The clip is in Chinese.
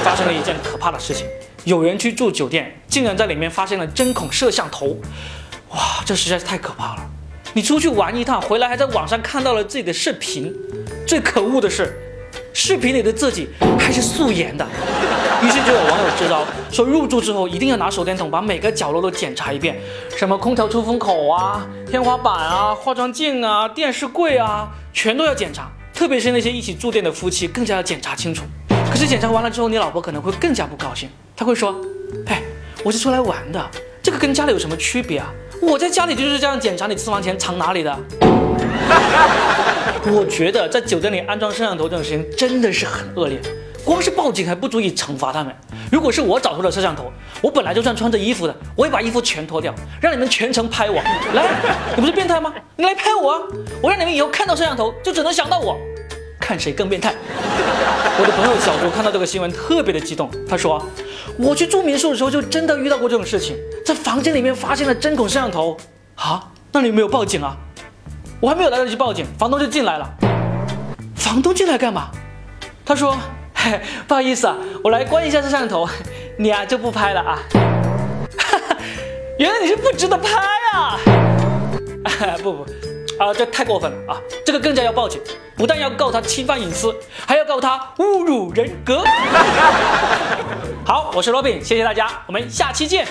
发生了一件可怕的事情，有人去住酒店，竟然在里面发现了针孔摄像头。哇，这实在是太可怕了！你出去玩一趟，回来还在网上看到了自己的视频。最可恶的是，视频里的自己还是素颜的。于是就有网友支招，说入住之后一定要拿手电筒把每个角落都检查一遍，什么空调出风口啊、天花板啊、化妆镜啊、电视柜啊，全都要检查。特别是那些一起住店的夫妻，更加要检查清楚。可是检查完了之后，你老婆可能会更加不高兴，她会说：“哎，我是出来玩的，这个跟家里有什么区别啊？我在家里就是这样检查你私房钱藏哪里的。”我觉得在酒店里安装摄像头这种事情真的是很恶劣，光是报警还不足以惩罚他们。如果是我找出了摄像头，我本来就算穿着衣服的，我也把衣服全脱掉，让你们全程拍我。来，你不是变态吗？你来拍我啊！我让你们以后看到摄像头就只能想到我，看谁更变态。我的朋友小朱看到这个新闻特别的激动，他说：“我去住民宿的时候就真的遇到过这种事情，在房间里面发现了针孔摄像头啊！那你有没有报警啊？我还没有来得及报警，房东就进来了。房东进来干嘛？他说。”不好意思啊，我来关一下摄像头，你啊就不拍了啊。哈 哈原来你是不值得拍啊！不 不，啊这太过分了啊！这个更加要报警，不但要告他侵犯隐私，还要告他侮辱人格。好，我是罗宾，谢谢大家，我们下期见。